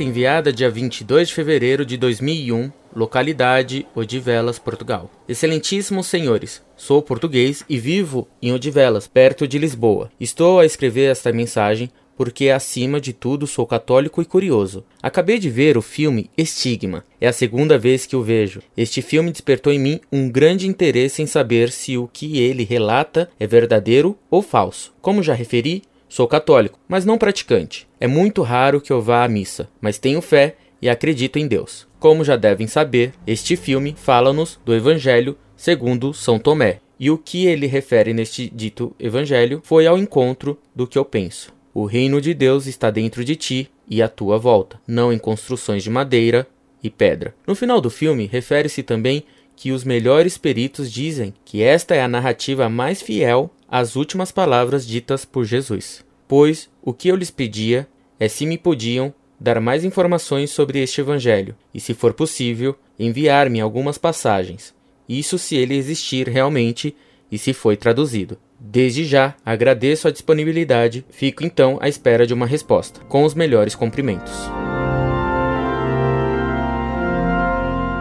Carta enviada dia 22 de fevereiro de 2001, localidade Odivelas, Portugal. Excelentíssimos senhores, sou português e vivo em Odivelas, perto de Lisboa. Estou a escrever esta mensagem porque, acima de tudo, sou católico e curioso. Acabei de ver o filme Estigma. É a segunda vez que o vejo. Este filme despertou em mim um grande interesse em saber se o que ele relata é verdadeiro ou falso. Como já referi, sou católico, mas não praticante. É muito raro que eu vá à missa, mas tenho fé e acredito em Deus. Como já devem saber, este filme fala-nos do Evangelho segundo São Tomé. E o que ele refere neste dito evangelho foi ao encontro do que eu penso. O reino de Deus está dentro de ti e à tua volta, não em construções de madeira e pedra. No final do filme, refere-se também que os melhores peritos dizem que esta é a narrativa mais fiel às últimas palavras ditas por Jesus. Pois o que eu lhes pedia é se me podiam dar mais informações sobre este evangelho e, se for possível, enviar-me algumas passagens. Isso se ele existir realmente e se foi traduzido. Desde já agradeço a disponibilidade, fico então à espera de uma resposta, com os melhores cumprimentos.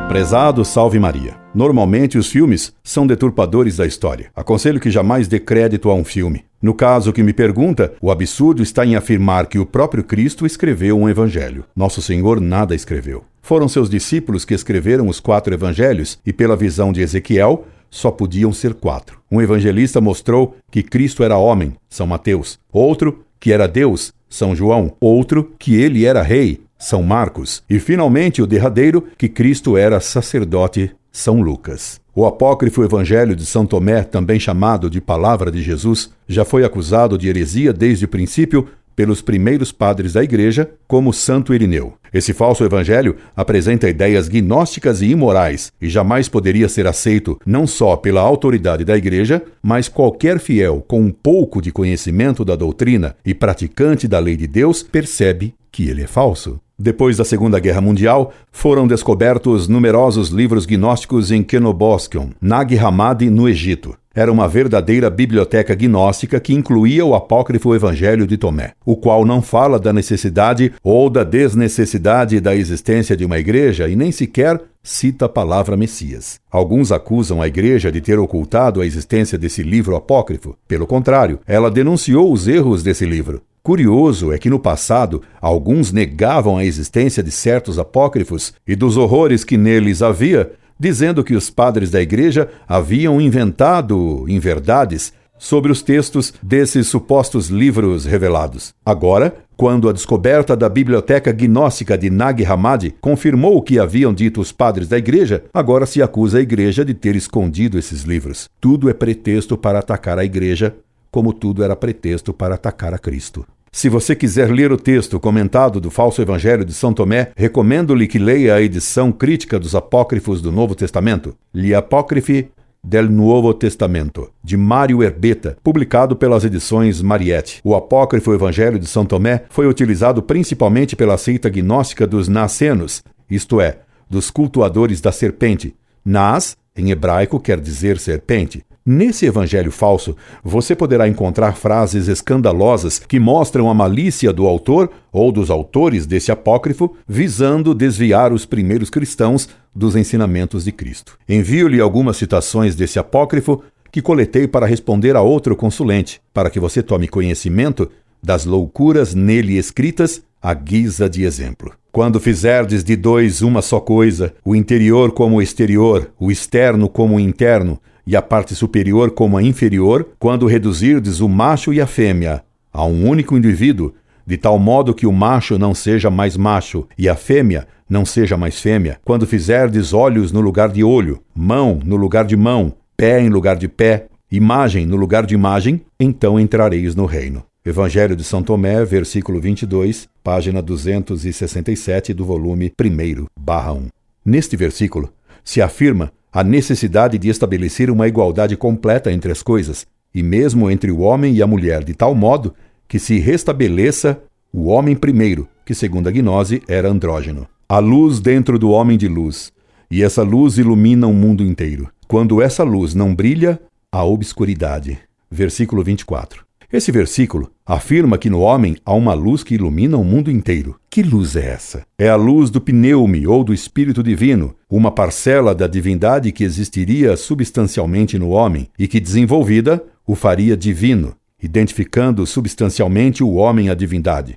Prezado Salve Maria. Normalmente os filmes são deturpadores da história. Aconselho que jamais dê crédito a um filme. No caso que me pergunta, o absurdo está em afirmar que o próprio Cristo escreveu um evangelho. Nosso Senhor nada escreveu. Foram seus discípulos que escreveram os quatro evangelhos e, pela visão de Ezequiel, só podiam ser quatro. Um evangelista mostrou que Cristo era homem, São Mateus. Outro, que era Deus, São João. Outro, que ele era rei, São Marcos. E finalmente o derradeiro, que Cristo era sacerdote, São Lucas. O apócrifo Evangelho de São Tomé, também chamado de Palavra de Jesus, já foi acusado de heresia desde o princípio pelos primeiros padres da Igreja, como Santo Irineu. Esse falso evangelho apresenta ideias gnósticas e imorais e jamais poderia ser aceito não só pela autoridade da Igreja, mas qualquer fiel com um pouco de conhecimento da doutrina e praticante da lei de Deus percebe que ele é falso. Depois da Segunda Guerra Mundial, foram descobertos numerosos livros gnósticos em Kenoboskion, Nag Hammadi, no Egito. Era uma verdadeira biblioteca gnóstica que incluía o apócrifo Evangelho de Tomé, o qual não fala da necessidade ou da desnecessidade da existência de uma igreja e nem sequer cita a palavra Messias. Alguns acusam a igreja de ter ocultado a existência desse livro apócrifo. Pelo contrário, ela denunciou os erros desse livro. Curioso é que no passado alguns negavam a existência de certos apócrifos e dos horrores que neles havia, dizendo que os padres da igreja haviam inventado inverdades sobre os textos desses supostos livros revelados. Agora, quando a descoberta da biblioteca gnóstica de Nag Hammadi confirmou o que haviam dito os padres da igreja, agora se acusa a igreja de ter escondido esses livros. Tudo é pretexto para atacar a igreja, como tudo era pretexto para atacar a Cristo. Se você quiser ler o texto comentado do falso evangelho de São Tomé, recomendo-lhe que leia a edição crítica dos apócrifos do Novo Testamento, Gli Apócrifi del Nuovo Testamento, de Mário Herbeta, publicado pelas edições Mariette. O apócrifo Evangelho de São Tomé foi utilizado principalmente pela seita gnóstica dos Nacenos, isto é, dos cultuadores da serpente. Nas, em hebraico, quer dizer serpente. Nesse evangelho falso, você poderá encontrar frases escandalosas que mostram a malícia do autor ou dos autores desse apócrifo, visando desviar os primeiros cristãos dos ensinamentos de Cristo. Envio-lhe algumas citações desse apócrifo que coletei para responder a outro consulente, para que você tome conhecimento das loucuras nele escritas à guisa de exemplo. Quando fizerdes de dois uma só coisa, o interior como o exterior, o externo como o interno, e a parte superior como a inferior, quando reduzirdes o macho e a fêmea a um único indivíduo, de tal modo que o macho não seja mais macho e a fêmea não seja mais fêmea, quando fizerdes olhos no lugar de olho, mão no lugar de mão, pé em lugar de pé, imagem no lugar de imagem, então entrareis no reino. Evangelho de São Tomé, versículo 22, página 267 do volume 1, barra 1. Neste versículo, se afirma a necessidade de estabelecer uma igualdade completa entre as coisas, e mesmo entre o homem e a mulher, de tal modo que se restabeleça o homem primeiro, que segundo a gnose era andrógeno. A luz dentro do homem de luz, e essa luz ilumina o mundo inteiro. Quando essa luz não brilha, há obscuridade. Versículo 24. Esse versículo afirma que no homem há uma luz que ilumina o mundo inteiro. Que luz é essa? É a luz do pneume ou do Espírito Divino, uma parcela da divindade que existiria substancialmente no homem e que, desenvolvida, o faria divino, identificando substancialmente o homem à divindade.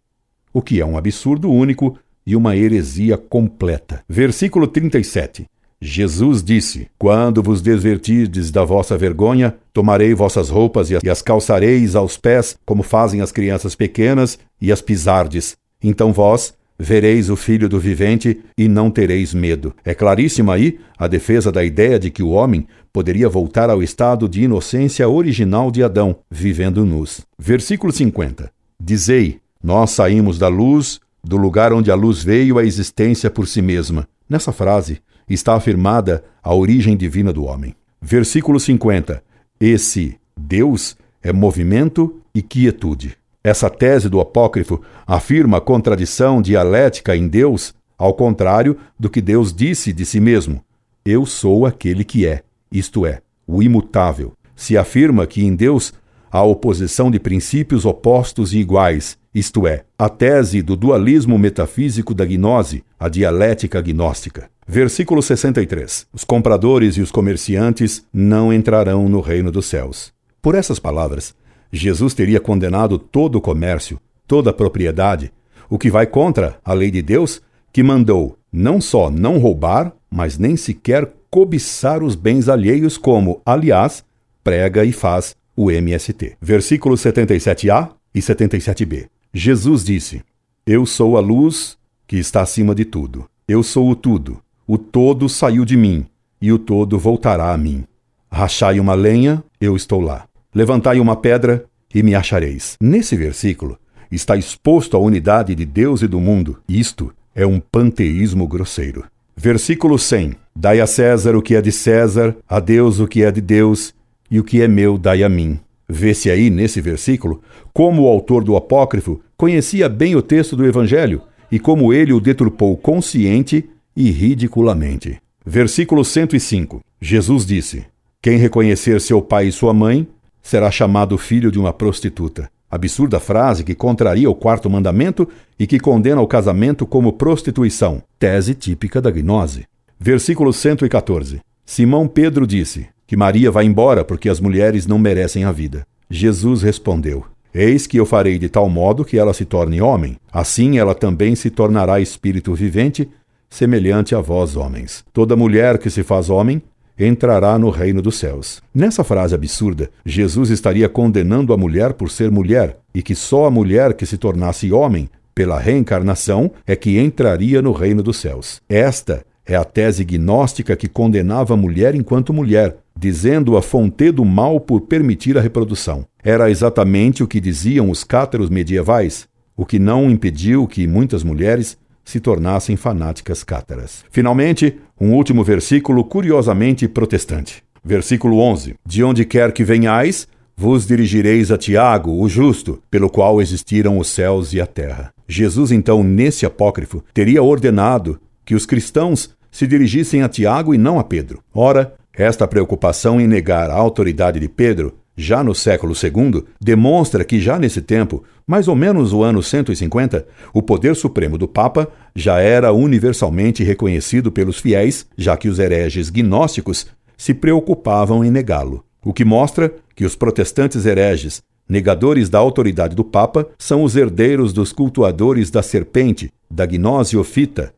O que é um absurdo único e uma heresia completa. Versículo 37. Jesus disse: Quando vos desvertirdes da vossa vergonha, tomarei vossas roupas e as calçareis aos pés, como fazem as crianças pequenas, e as pisardes. Então vós vereis o Filho do Vivente e não tereis medo. É claríssima aí a defesa da ideia de que o homem poderia voltar ao estado de inocência original de Adão, vivendo nus. Versículo 50. Dizei: Nós saímos da luz, do lugar onde a luz veio à existência por si mesma. Nessa frase, está afirmada a origem divina do homem. Versículo 50. Esse Deus é movimento e quietude. Essa tese do apócrifo afirma a contradição dialética em Deus, ao contrário do que Deus disse de si mesmo: Eu sou aquele que é, isto é, o imutável. Se afirma que em Deus há oposição de princípios opostos e iguais, isto é, a tese do dualismo metafísico da gnose, a dialética gnóstica. Versículo 63: Os compradores e os comerciantes não entrarão no reino dos céus. Por essas palavras, Jesus teria condenado todo o comércio, toda a propriedade, o que vai contra a lei de Deus, que mandou não só não roubar, mas nem sequer cobiçar os bens alheios, como, aliás, prega e faz o MST. Versículos 77a e 77b. Jesus disse: Eu sou a luz que está acima de tudo. Eu sou o tudo. O todo saiu de mim, e o todo voltará a mim. Rachai uma lenha, eu estou lá. Levantai uma pedra, e me achareis. Nesse versículo está exposto a unidade de Deus e do mundo. Isto é um panteísmo grosseiro. Versículo 100. Dai a César o que é de César, a Deus o que é de Deus, e o que é meu dai a mim. Vê-se aí, nesse versículo, como o autor do apócrifo conhecia bem o texto do Evangelho e como ele o deturpou consciente e ridiculamente. Versículo 105. Jesus disse: Quem reconhecer seu pai e sua mãe será chamado filho de uma prostituta. Absurda frase que contraria o quarto mandamento e que condena o casamento como prostituição, tese típica da gnose. Versículo 114. Simão Pedro disse que Maria vai embora porque as mulheres não merecem a vida. Jesus respondeu: Eis que eu farei de tal modo que ela se torne homem, assim ela também se tornará espírito vivente semelhante a vós, homens. Toda mulher que se faz homem entrará no reino dos céus. Nessa frase absurda, Jesus estaria condenando a mulher por ser mulher e que só a mulher que se tornasse homem pela reencarnação é que entraria no reino dos céus. Esta é a tese gnóstica que condenava a mulher enquanto mulher, dizendo-a fonte do mal por permitir a reprodução. Era exatamente o que diziam os cátaros medievais, o que não impediu que muitas mulheres se tornassem fanáticas cátaras. Finalmente, um último versículo curiosamente protestante. Versículo 11: De onde quer que venhais, vos dirigireis a Tiago, o justo, pelo qual existiram os céus e a terra. Jesus, então, nesse apócrifo, teria ordenado que os cristãos se dirigissem a Tiago e não a Pedro. Ora, esta preocupação em negar a autoridade de Pedro já no século II, demonstra que já nesse tempo, mais ou menos o ano 150, o poder supremo do Papa já era universalmente reconhecido pelos fiéis, já que os hereges gnósticos se preocupavam em negá-lo. O que mostra que os protestantes hereges, negadores da autoridade do Papa, são os herdeiros dos cultuadores da serpente, da gnose ofita,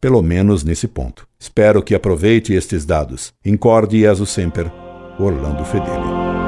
pelo menos nesse ponto. Espero que aproveite estes dados. Incorde Jesus Semper, Orlando Fedeli.